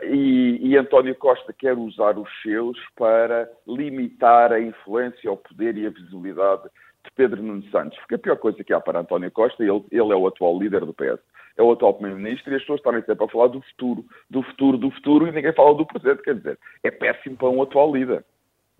S5: e, e António Costa quer usar os seus para limitar a influência, o poder e a visibilidade de Pedro Nuno Santos. Porque a pior coisa que há para António Costa, ele, ele é o atual líder do PS, é o atual Primeiro-Ministro e as pessoas estarem sempre a falar do futuro, do futuro, do futuro e ninguém fala do presente. Quer dizer, é péssimo para um atual líder.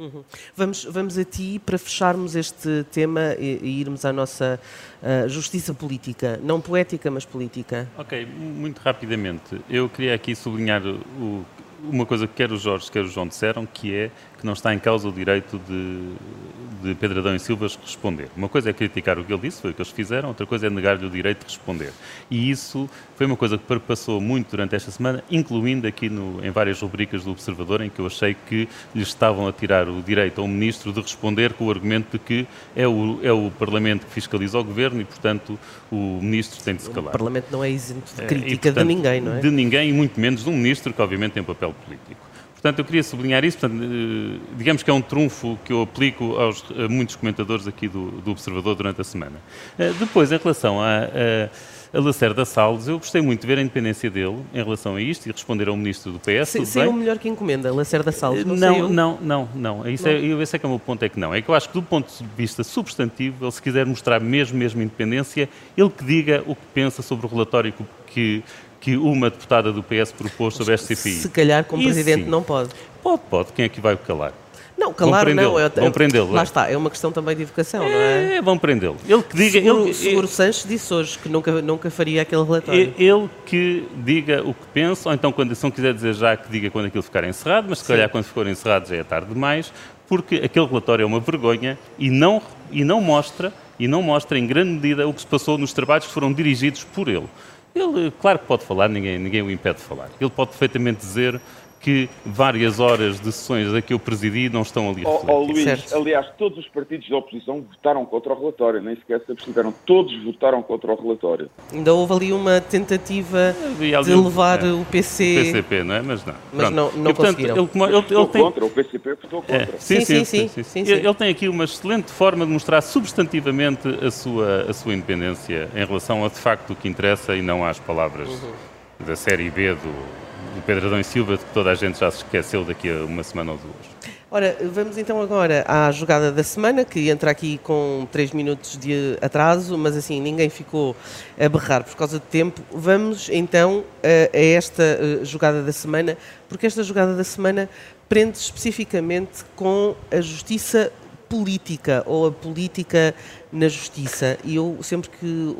S1: Uhum. Vamos, vamos a ti para fecharmos este tema e, e irmos à nossa uh, justiça política, não poética, mas política.
S2: Ok, muito rapidamente. Eu queria aqui sublinhar o, uma coisa que quer o Jorge, quer o João disseram, que é que não está em causa o direito de, de Pedro Adão e Silvas responder. Uma coisa é criticar o que ele disse, foi o que eles fizeram, outra coisa é negar-lhe o direito de responder. E isso foi uma coisa que perpassou muito durante esta semana, incluindo aqui no, em várias rubricas do Observador, em que eu achei que lhes estavam a tirar o direito ao Ministro de responder com o argumento de que é o, é o Parlamento que fiscaliza o Governo e, portanto, o Ministro tem de se calar.
S1: O Parlamento não é isento de crítica e, portanto, de ninguém, não é?
S2: De ninguém, e muito menos de um Ministro que, obviamente, tem um papel político. Portanto, eu queria sublinhar isso. Portanto, eh, digamos que é um trunfo que eu aplico aos, a muitos comentadores aqui do, do Observador durante a semana. Eh, depois, em relação a, a, a Lacerda Salles, eu gostei muito de ver a independência dele em relação a isto e responder ao Ministro do PS.
S1: Se, se é o melhor que encomenda, Lacerda Salles, não
S2: Não, não, não, não. Isso não. É, eu, esse é que é o meu ponto, é que não. É que eu acho que do ponto de vista substantivo, ele se quiser mostrar mesmo, mesmo independência, ele que diga o que pensa sobre o relatório que, que uma deputada do PS propôs sobre esta CPI.
S1: Se calhar, como Isso presidente, sim. não pode.
S2: Pode, pode. Quem é que vai calar?
S1: Não, calar não.
S2: É, vão prendê-lo.
S1: Lá é. está, é uma questão também de educação, é, não é?
S2: É, vão prendê-lo. Ele que diga.
S1: Seguro,
S2: ele,
S1: Seguro Sanches disse hoje que nunca, nunca faria aquele relatório.
S2: Ele que diga o que pensa, ou então, quando, se não quiser dizer já, que diga quando aquilo ficar encerrado, mas se calhar quando for encerrado já é tarde demais, porque aquele relatório é uma vergonha e não, e não mostra, e não mostra em grande medida o que se passou nos trabalhos que foram dirigidos por ele. Ele, claro que pode falar, ninguém, ninguém o impede de falar. Ele pode perfeitamente dizer que várias horas de sessões a que eu presidi não estão ali.
S5: Oh, oh, Luís, certo. aliás, todos os partidos da oposição votaram contra o relatório, nem sequer se abstiveram. Todos votaram contra o relatório.
S1: Ainda houve ali uma tentativa de levar é, o PC...
S2: O PCP, não é? Mas não.
S1: Mas Pronto. não, não e, portanto,
S5: conseguiram. Ele, ele, ele tem... contra, o PCP votou contra. É,
S1: sim, sim, sim, sim, sim, sim.
S2: Ele tem aqui uma excelente forma de mostrar substantivamente a sua, a sua independência em relação a, de facto, o que interessa e não às palavras uhum. da série B do do Pedro Adão e Silva, que toda a gente já se esqueceu daqui a uma semana ou duas.
S1: Ora, vamos então agora à jogada da semana, que entra aqui com 3 minutos de atraso, mas assim, ninguém ficou a berrar por causa de tempo. Vamos então a, esta jogada da semana, porque esta jogada da semana prende especificamente com a justiça política ou a política na justiça. E eu, sempre que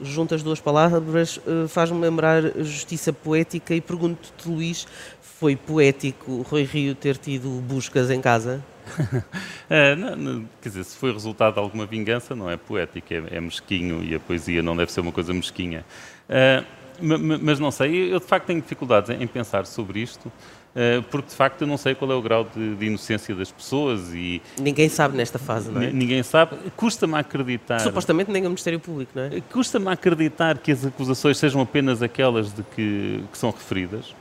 S1: junto as duas palavras, uh, faz-me lembrar justiça poética e pergunto-te, Luís, foi poético Rui Rio ter tido buscas em casa?
S2: é, não, não, quer dizer, se foi resultado de alguma vingança, não é poético, é, é mesquinho e a poesia não deve ser uma coisa mesquinha. Uh, mas não sei, eu de facto tenho dificuldades em pensar sobre isto. Eh, porque de facto eu não sei qual é o grau de, de inocência das pessoas e...
S1: Ninguém sabe nesta fase, não é?
S2: Ninguém sabe. Custa-me acreditar...
S1: Supostamente nem o Ministério Público, não é?
S2: Custa-me acreditar que as acusações sejam apenas aquelas de que, que são referidas,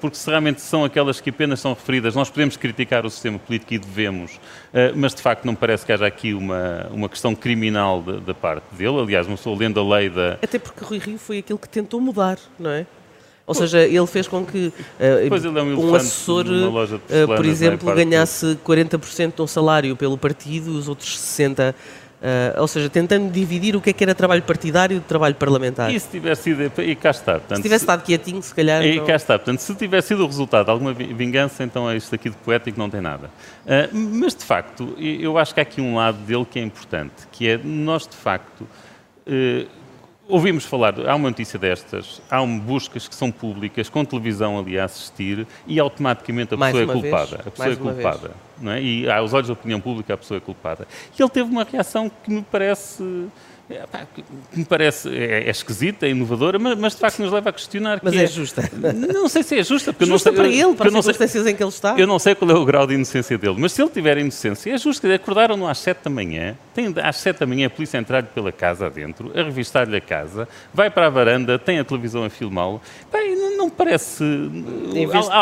S2: porque se realmente são aquelas que apenas são referidas, nós podemos criticar o sistema político e devemos, eh, mas de facto não parece que haja aqui uma, uma questão criminal da, parte dele. Aliás, não estou lendo a lei da.
S1: Até porque Rui Rio foi aquele que tentou mudar, não é? Ou seja, ele fez com que uh, é um, um, assessor, uh, por exemplo, ganhasse 40% de um salário pelo partido, os outros 60%. Uh, ou seja, tentando dividir o que é que era trabalho partidário do trabalho parlamentar.
S2: E se tivesse sido. E cá está.
S1: Portanto, se tivesse estado quietinho, se calhar.
S2: E não... cá está. Portanto, se tivesse sido o resultado de alguma vingança, então é isto aqui de poético não tem nada. Uh, mas, de facto, eu acho que há aqui um lado dele que é importante, que é nós, de facto. Uh, Ouvimos falar, há uma notícia destas, há um, buscas que são públicas, com televisão ali a assistir, e automaticamente a
S1: Mais
S2: pessoa é culpada.
S1: Vez.
S2: A pessoa Mais é culpada. Não é? E aos olhos da opinião pública a pessoa é culpada. E ele teve uma reação que me parece é, pá, que me parece é, é, esquisita, é inovadora, mas, mas, de facto nos leva a questionar.
S1: Mas é, é, justa.
S2: Não sei se é justa.
S1: Porque
S2: justa
S1: não sei, para ele, para as circunstâncias em que ele está.
S2: Eu não sei qual é o grau de inocência dele, mas se ele tiver inocência, é justo. Acordaram-no às sete da manhã, tem, às sete da manhã a polícia entrar-lhe pela casa adentro, a revistar-lhe a casa, vai para a varanda, tem a televisão a filmá-lo. Não, não parece.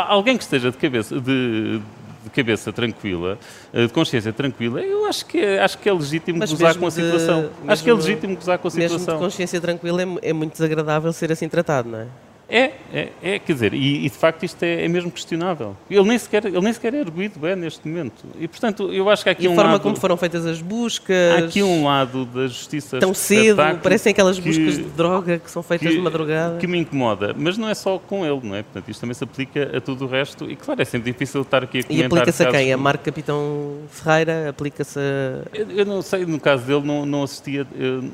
S2: Alguém que esteja de cabeça. de de cabeça tranquila, eh, de consciência tranquila, eu acho que é, acho que é legítimo Mas gozar com a situação. De, acho que é legítimo gozar com a situação.
S1: Mesmo de consciência tranquila é, é muito desagradável ser assim tratado, não é?
S2: É, é, é, quer dizer, e, e, de facto isto é, é, mesmo questionável. Ele nem sequer, ele nem sequer é erguido é, neste momento. E portanto, eu acho que há aqui
S1: e
S2: um
S1: a forma
S2: lado,
S1: como foram feitas as buscas.
S2: Há aqui um lado da justiça.
S1: Tão cedo, parecem aquelas buscas de droga que são feitas
S2: que,
S1: de madrugada.
S2: Que me incomoda, mas não é só com ele, não é? Portanto, isto também se aplica a tudo o resto. E claro, é sempre difícil estar aqui a comentar.
S1: E aplica-se a quem? A Marco Capitão Ferreira? Aplica-se a.
S2: Eu, eu, não sei, no caso dele, não, não assistia,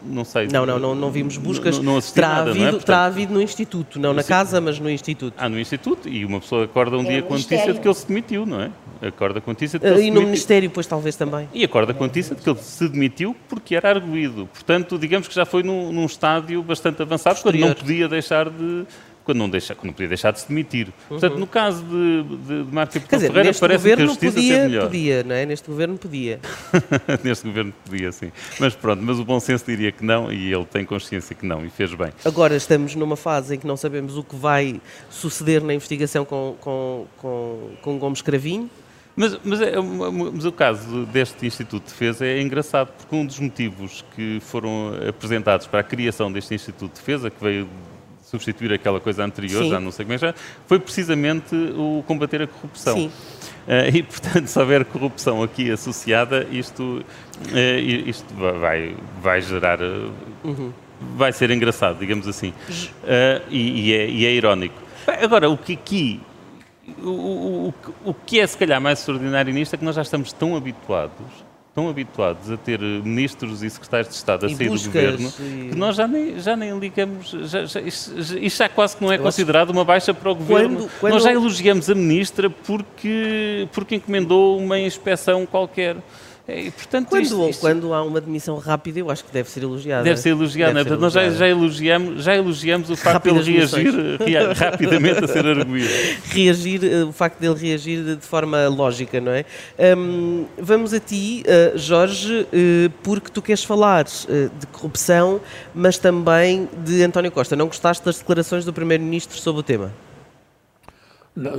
S2: não sei.
S1: Não, não, não, não vimos buscas.
S2: Não, não
S1: terá,
S2: nada,
S1: havido,
S2: não é? Portanto,
S1: terá havido no Instituto, não na casa, mas no Instituto.
S2: Ah, no Instituto, e uma pessoa acorda um
S3: É
S2: dia com a notícia de que ele se demitiu, não é? Acorda com a notícia de que
S1: Ah,
S2: ele
S1: E
S2: se
S1: no
S2: demitiu.
S1: Ministério, pois talvez também.
S2: E acorda com a notícia de que ele se demitiu porque era arguído. Portanto, digamos que já foi num, num estádio bastante avançado, quando não
S1: Posterior.
S2: podia deixar de. Quando não, deixa, quando não podia deixar de se demitir. Portanto, no caso de, de, de Marco
S1: Quer
S2: Capitão
S1: dizer,
S2: Ferreira,
S1: neste
S2: parece que a
S1: governo
S2: justiça
S1: podia,
S2: melhor.
S1: podia, não é? Neste governo podia.
S2: neste governo podia, sim. Mas pronto, mas o bom senso diria que não e ele tem consciência que não e fez bem.
S1: Agora estamos numa fase em que não sabemos o que vai suceder na investigação com, com, com, com Gomes Cravinho.
S2: Mas, mas, é, mas o caso deste Instituto de Defesa é engraçado, porque um dos motivos que foram apresentados para a criação deste Instituto de Defesa, que veio substituir aquela coisa anterior,
S1: Sim.
S2: já não sei como é já, foi precisamente o combater a corrupção.
S1: Sim.
S2: Eh, e, portanto, se houver corrupção aqui associada, isto, eh, isto vai, vai gerar. eh,
S1: Uhum.
S2: Vai ser engraçado, digamos assim. Eh, e, e é, e é irónico. Agora, o que aqui. O, o, o que é se calhar mais extraordinário nisto é que nós já estamos tão habituados, tão habituados a ter eh, ministros e secretários de Estado a
S1: E
S2: sair do governo
S1: e-
S2: que nós já nem, já nem ligamos. Já, já, isto, já- quase que não é considerado uma baixa para o governo.
S1: Quando- quando-
S2: Nós já elogiamos a ministra porque, porque encomendou uma inspeção qualquer. É, E, portanto,
S1: Quando,
S2: isto- isto
S1: quando há uma demissão rápida, eu acho que deve ser elogiada.
S2: deve ser elogiado.
S1: Deve
S2: não é?
S1: ser
S2: nós já,
S1: elogiada.
S2: já, elogiamos, já elogiamos o facto de ele
S1: Rápidas
S2: reagir rea- rapidamente a ser arguído.
S1: reagir, eh, o facto dele reagir de forma lógica, não é? Hum, vamos a ti, eh, Jorge, eh, porque tu queres falar eh, de corrupção, mas também de António Costa. Não gostaste das declarações do Primeiro-Ministro sobre o tema?
S4: Não,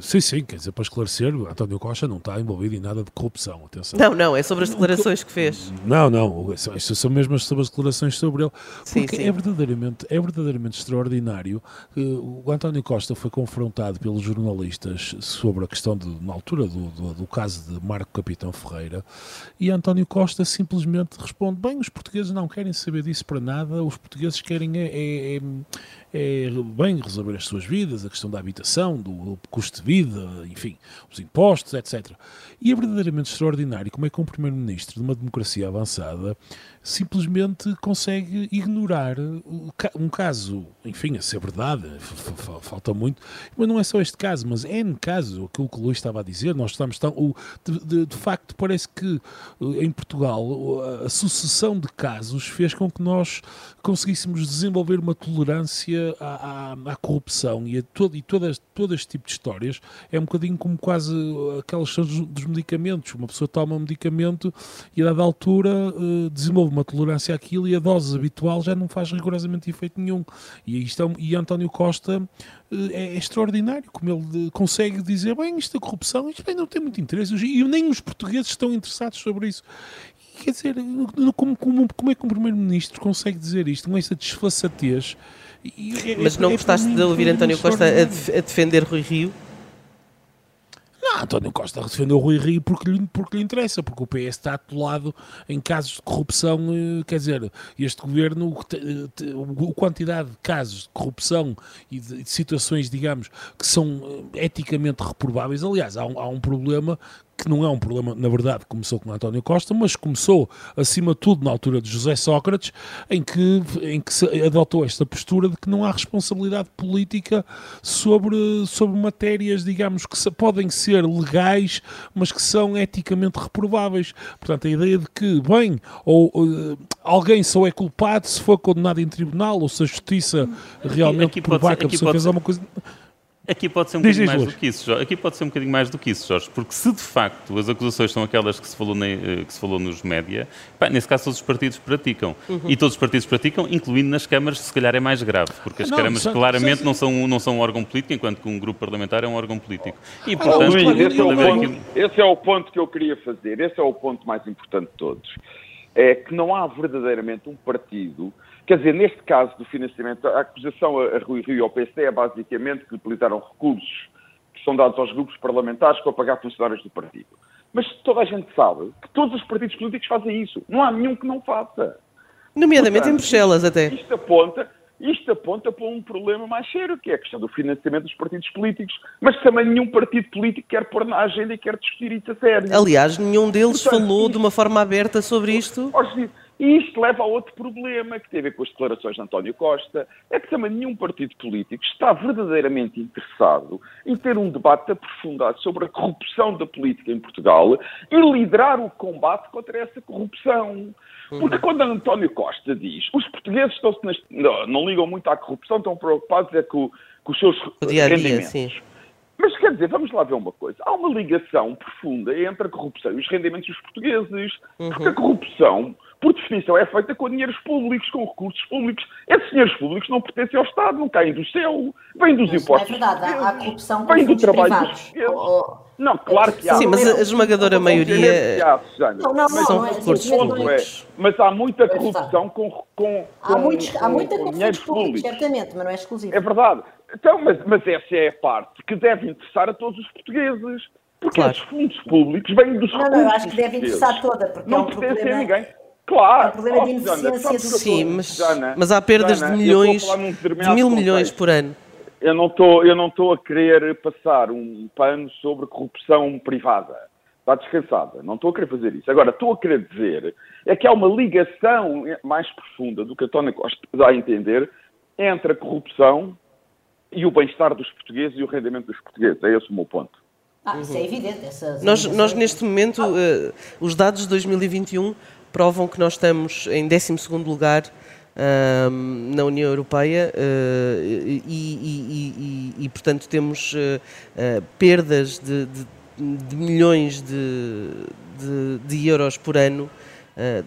S4: sim, sim, quer dizer, para esclarecer, o António Costa não está envolvido em nada de corrupção, atenção.
S1: Não, não, é sobre as declarações que fez.
S4: Não, não, estas são mesmo sobre as declarações sobre ele,
S1: Sim,
S4: porque
S1: sim.
S4: É, verdadeiramente, é verdadeiramente extraordinário. que O António Costa foi confrontado pelos jornalistas sobre a questão, de, na altura do, do, do caso de Marco Capitão Ferreira, e António Costa simplesmente responde: bem, os portugueses não querem saber disso para nada, os portugueses querem é, é- é- bem resolver as suas vidas, a questão da habitação, do, do custo de vida, enfim, os impostos, etc. E é verdadeiramente extraordinário como é que um primeiro-ministro de uma democracia avançada simplesmente consegue ignorar um caso, enfim, a ser verdade, fa- fa- falta muito, mas não é só este caso, mas é N casos, aquilo que o Luís estava a dizer, nós estamos tão, o, de, de- de facto parece que eh, em Portugal a, sucessão de casos fez com que nós conseguíssemos desenvolver uma tolerância à, à- à corrupção. E a todo, e todo, este, todo este tipo de histórias é um bocadinho como quase aquelas dos medicamentos, uma pessoa toma um medicamento e a dada altura eh, desenvolve uma tolerância àquilo e a dose habitual já não faz rigorosamente efeito nenhum. E, isto é e António Costa é, é extraordinário como ele eh, consegue dizer, bem, isto da corrupção, isto bem, não tem muito interesse, e nem os portugueses estão interessados sobre isso. Quer dizer, como, como, como é que um primeiro-ministro consegue dizer isto com essa desfaçatez? E-
S1: Mas
S4: é-
S1: não
S4: é
S1: gostaste
S4: mim
S1: de ouvir António Costa a, a defender Rui Rio?
S4: Não, António Costa defendeu o Rui Rio porque lhe, porque lhe interessa, porque o PS está atolado em casos de corrupção, eh, quer dizer, este governo, a quantidade de casos de corrupção e de, de situações, digamos, que são eh, eticamente reprováveis. Aliás, há um, há um problema que não é um problema, na verdade, começou com António Costa, mas começou, acima de tudo, na altura de José Sócrates, em que, em que se adotou esta postura de que não há responsabilidade política sobre, sobre matérias, digamos, que se- podem ser legais, mas que são eticamente reprováveis. Portanto, a ideia de que, bem, ou, eh, alguém só é culpado se for condenado em tribunal, ou se a justiça realmente
S2: aqui
S4: provar
S2: ser-
S4: que a pessoa fez alguma coisa...
S2: Aqui pode ser um
S4: Diz,
S2: bocadinho mais do que isso, Jorge. Aqui pode ser um bocadinho mais do que isso, Jorge, porque se de facto as acusações são aquelas que se falou, na- eh, que se falou nos média, pá, nesse caso todos os partidos praticam.
S4: Uhum.
S2: E todos os partidos praticam, incluindo nas câmaras, se calhar é mais grave, porque as
S4: Não,
S2: câmaras claramente não são, não são um órgão político, enquanto que um grupo parlamentar é um órgão político. E
S4: Ah,
S2: portanto,
S4: Luís,
S5: Luís, esse é, ponto,
S2: aqui-
S5: esse é o ponto que eu queria fazer. Esse é o ponto mais importante de todos. É que não há verdadeiramente um partido Quer dizer, neste caso do financiamento, a acusação a Rui Rio e ao PSD é basicamente que utilizaram recursos que são dados aos grupos parlamentares para pagar funcionários do partido. Mas toda a gente sabe que todos os partidos políticos fazem isso. Não há nenhum que não faça.
S1: Nomeadamente Portanto, em Bruxelas, até.
S5: Isto aponta, isto aponta para um problema mais sério, que é a questão do financiamento dos partidos políticos, mas também nenhum partido político quer pôr na agenda e quer discutir isso a sério.
S1: Aliás, nenhum deles Portanto, falou de uma forma aberta sobre isto.
S5: E isto leva a outro problema, que tem a ver com as declarações de António Costa, é que também nenhum partido político está verdadeiramente interessado em ter um debate aprofundado sobre a corrupção da política em Portugal e liderar o combate contra essa corrupção. Porque quando António Costa diz os portugueses estão não, não, ligam muito à corrupção, estão preocupados é com, com os seus
S1: o dia -a -dia, rendimentos. Sim.
S5: Mas quer dizer, vamos lá ver uma coisa. Há uma ligação profunda entre a corrupção e os rendimentos dos portugueses. Uhum. Porque a corrupção por definição, é feita com dinheiros públicos, com recursos públicos. Esses dinheiros públicos não pertencem ao Estado, não caem do céu, vêm dos
S3: Mas
S5: impostos.
S3: É verdade, há, corrupção com vem do trabalho privados. dos
S5: oh, oh. Não, claro que há.
S1: Sim, mas a esmagadora maioria.
S3: Não, não,
S1: mas
S3: não, não,
S1: é, recursos públicos.
S5: É, mas há muita corrupção com, com,
S3: há, muitos, com, há muita corrupção públicos, certamente, mas não é exclusivo.
S5: É verdade. Então, mas, mas essa é a parte que deve interessar a todos os portugueses. Porque claro. os fundos públicos vêm dos
S3: não, recursos. Não, não, eu acho que deve interessar toda, porque
S5: não
S3: é um
S5: pertence
S3: problema...
S5: a ninguém. Claro.
S3: É um problema de ineficiência
S1: Sim, mas, mas há perdas de milhões, de mil milhões por ano.
S5: Eu não estou, eu não estou a querer passar um pano sobre corrupção privada. Está descansada. Não estou a querer fazer isso. Agora, estou a querer dizer é que há uma ligação mais profunda do que a Tona Costa dá a entender entre a corrupção e o bem-estar dos portugueses e o rendimento dos portugueses. É esse o meu ponto.
S3: Ah, isso é evidente.
S1: nós, nós, neste momento, uh, os dados de 2021 provam que nós estamos em 12 lugar uh, na União Europeia uh, e, e, e, e, portanto, temos uh, perdas de, de, de milhões de, de, euros por ano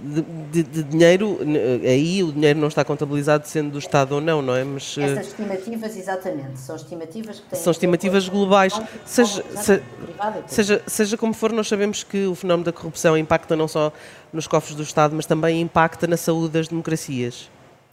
S1: de, de, de, dinheiro, aí o dinheiro não está contabilizado sendo do Estado ou não, não é?
S3: Mas, eh, Essas estimativas, exatamente, são estimativas que têm
S1: São estimativas globais. Seja, se, seja, seja como for, nós sabemos que o fenómeno da corrupção impacta não só nos cofres do Estado, mas também impacta na saúde das democracias.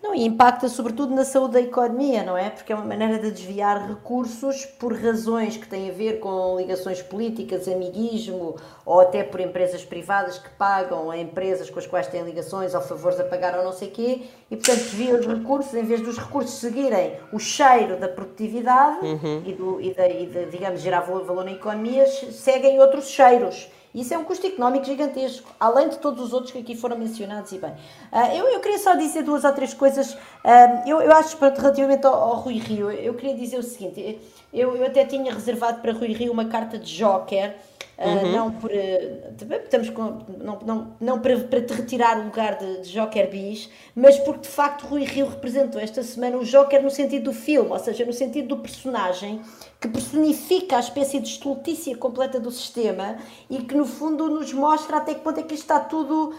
S3: Não, e impacta sobretudo na saúde da economia, não é? Porque é uma maneira de desviar recursos por razões que têm a ver com ligações políticas, amiguismo ou até por empresas privadas que pagam a empresas com as quais têm ligações ou favores a pagar ou não sei quê e, portanto, desviam os recursos, em vez dos recursos seguirem o cheiro da produtividade uhum. e, do, e, de, e de, digamos, gerar valor na economia, seguem outros cheiros. Isso é um custo económico gigantesco, além de todos os outros que aqui foram mencionados e bem. Uh, eu, eu, queria só dizer duas ou três coisas. Uh, eu, eu acho, pronto, relativamente ao, ao, Rui Rio, eu queria dizer o seguinte: eu, eu até tinha reservado para Rui Rio uma carta de Joker. Uh, uhum. não por estamos com, não, não, não para, para te retirar o lugar de, de, Joker Bis, mas porque de facto Rui Rio representou esta semana o Joker no sentido do filme, ou seja, no sentido do personagem que personifica a espécie de estultícia completa do sistema e que, no fundo, nos mostra até que ponto é que isto está tudo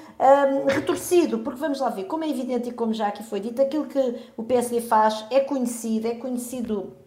S3: retorcido. Porque vamos lá ver, como é evidente e como já aqui foi dito, aquilo que o PSD faz é conhecido, é conhecido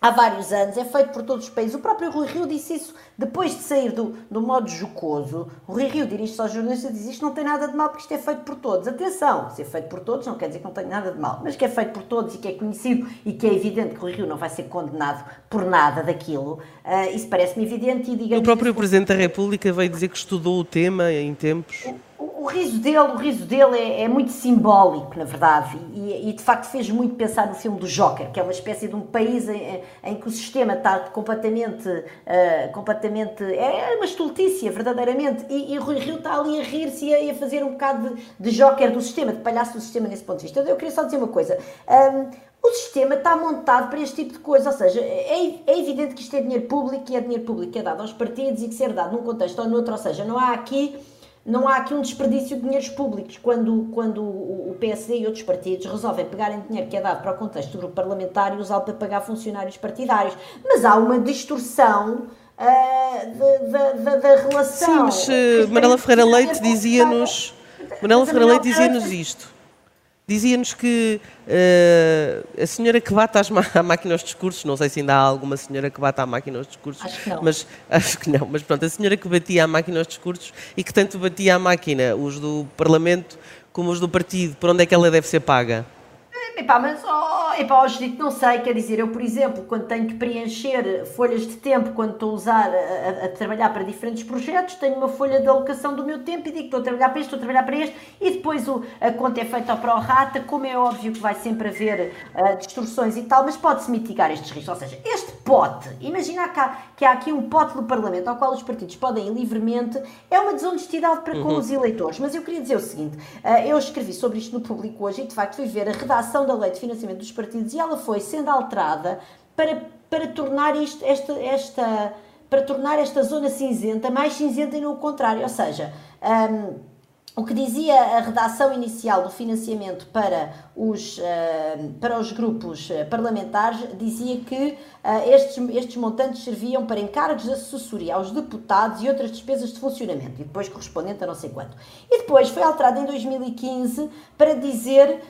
S3: há vários anos, é feito por todos os países. O próprio Rui Rio disse isso depois de sair do, do modo jocoso. O Rui Rio dirige-se aos jornalistas e diz isto não tem nada de mal porque isto é feito por todos. Atenção, se é feito por todos não quer dizer que não tem nada de mal, mas que é feito por todos e que é conhecido e que é evidente que o Rui Rio não vai ser condenado por nada daquilo. Uh, isso parece-me evidente e digamos...
S1: O próprio Presidente da República veio dizer que estudou o tema em tempos
S3: o riso dele, o riso dele é, é muito simbólico, na verdade, e, e, de facto fez muito pensar no filme do Joker, que é uma espécie de um país em, em que o sistema está completamente, uh, completamente, é uma estultícia, verdadeiramente, e, e Rui Rio está ali a rir-se e a, fazer um bocado de, de, Joker do sistema, de palhaço do sistema nesse ponto de vista. Eu queria só dizer uma coisa. Um, o sistema está montado para este tipo de coisa, ou seja, é, é, evidente que isto é dinheiro público e é dinheiro público que é dado aos partidos e que ser dado num contexto ou noutro, ou seja, não há aqui não há aqui um desperdício de dinheiros públicos. Quando, quando o PSD e outros partidos resolvem pegarem dinheiro que é dado para o contexto do grupo parlamentar e usá-lo para pagar funcionários partidários. Mas há uma distorção uh, da, da, da, relação.
S1: Sim, mas uh, Manela Ferreira Leite dizia-nos. Manela Ferreira Leite dizia-nos isto. Dizia-nos que uh, a senhora que bate às à máquina aos discursos, não sei se ainda há alguma senhora que bate à máquina aos discursos.
S3: Acho que não.
S1: Mas, acho que não, mas pronto, a senhora que batia à máquina aos discursos e que tanto batia à máquina, os do Parlamento como os do partido, por onde é que ela deve ser paga?
S3: Epá, mas oh, epá, oh, Judito, não sei, quer dizer, eu, por exemplo, quando tenho que preencher folhas de tempo, quando estou a usar, a, a, trabalhar para diferentes projetos, tenho uma folha de alocação do meu tempo e digo que estou a trabalhar para este, estou a trabalhar para este, e depois o, a conta é feita ao pró-rata, como é óbvio que vai sempre haver uh, distorções e tal, mas pode-se mitigar estes riscos. Ou seja, este pote, imagina há, que há aqui um pote no Parlamento ao qual os partidos podem ir livremente, é uma desonestidade para com uhum. os eleitores. Mas eu queria dizer o seguinte, uh, eu escrevi sobre isto no público hoje e de facto fui ver a redação da lei de financiamento dos partidos e ela foi sendo alterada para, para tornar isto, esta, esta, para tornar esta zona cinzenta mais cinzenta e não o contrário. Ou seja, um, o que dizia a redação inicial do financiamento para os, uh, para os grupos parlamentares dizia que uh, estes, estes montantes serviam para encargos de assessoria aos deputados e outras despesas de funcionamento, e depois correspondente a não sei quanto. E depois foi alterado em 2015 para dizer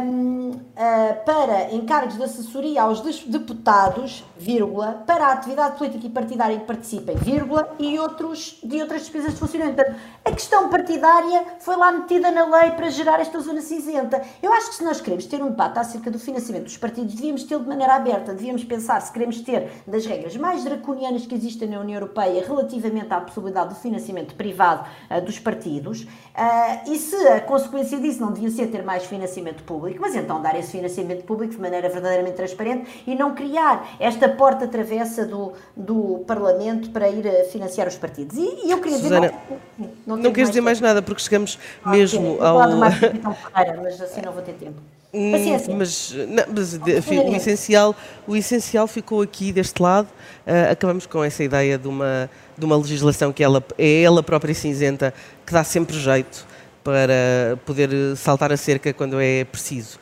S3: um, uh, para encargos de assessoria aos deputados, vírgula, para a atividade política e partidária que participem, vírgula, e outros, de outras despesas de funcionamento. Portanto, a questão partidária foi lá metida na lei para gerar esta zona cinzenta. Eu acho que se nós queremos ter um debate acerca do financiamento dos partidos, devíamos tê-lo de maneira aberta, devíamos pensar se queremos ter das regras mais draconianas que existem na União Europeia relativamente à possibilidade do financiamento privado uh, dos partidos, uh, e se a consequência disso não devia ser ter mais financiamento público, mas então dar esse financiamento público de maneira verdadeiramente transparente e não criar esta porta travessa do, do Parlamento para ir a financiar os partidos. E, e eu queria
S1: Susana, dizer. Não, não, queres dizer mais nada, porque chegamos ah, mesmo ao.
S3: Falar do Ferreira, mas assim não vou ter tempo.
S1: Hum, Paciência. Mas, não, mas o, essencial, o essencial ficou aqui deste lado. Uh, acabamos com essa ideia de uma, de uma legislação que ela, é ela própria cinzenta, que dá sempre jeito para poder saltar a cerca quando é preciso.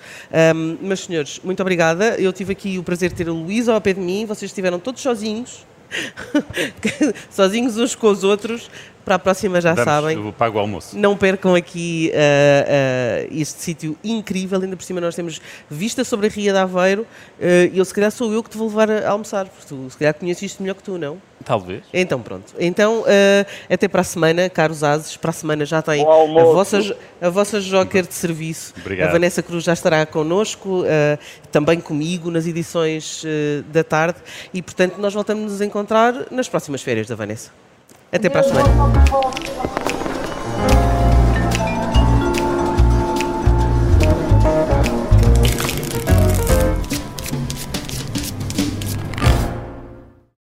S1: Um, mas, senhores, muito obrigada. Eu tive aqui o prazer de ter o Luís ao pé de mim. Vocês estiveram todos sozinhos. sozinhos uns com os outros. Para a próxima já Damos, sabem.
S2: Eu pago o almoço.
S1: Não percam aqui uh, uh, este sítio incrível. Ainda por cima nós temos vista sobre a Ria de Aveiro. Uh, e eu se calhar sou eu que te vou levar a almoçar, porque tu se calhar conheces isto melhor que tu, não?
S2: Talvez.
S1: Então pronto. Então até para a semana, caros ases. Para a semana já tem a vossa, a vossa joker de serviço.
S2: Obrigado.
S1: A Vanessa Cruz já estará connosco, também comigo nas edições da tarde. E portanto nós voltamos a nos encontrar nas próximas férias da Vanessa. Até para a semana.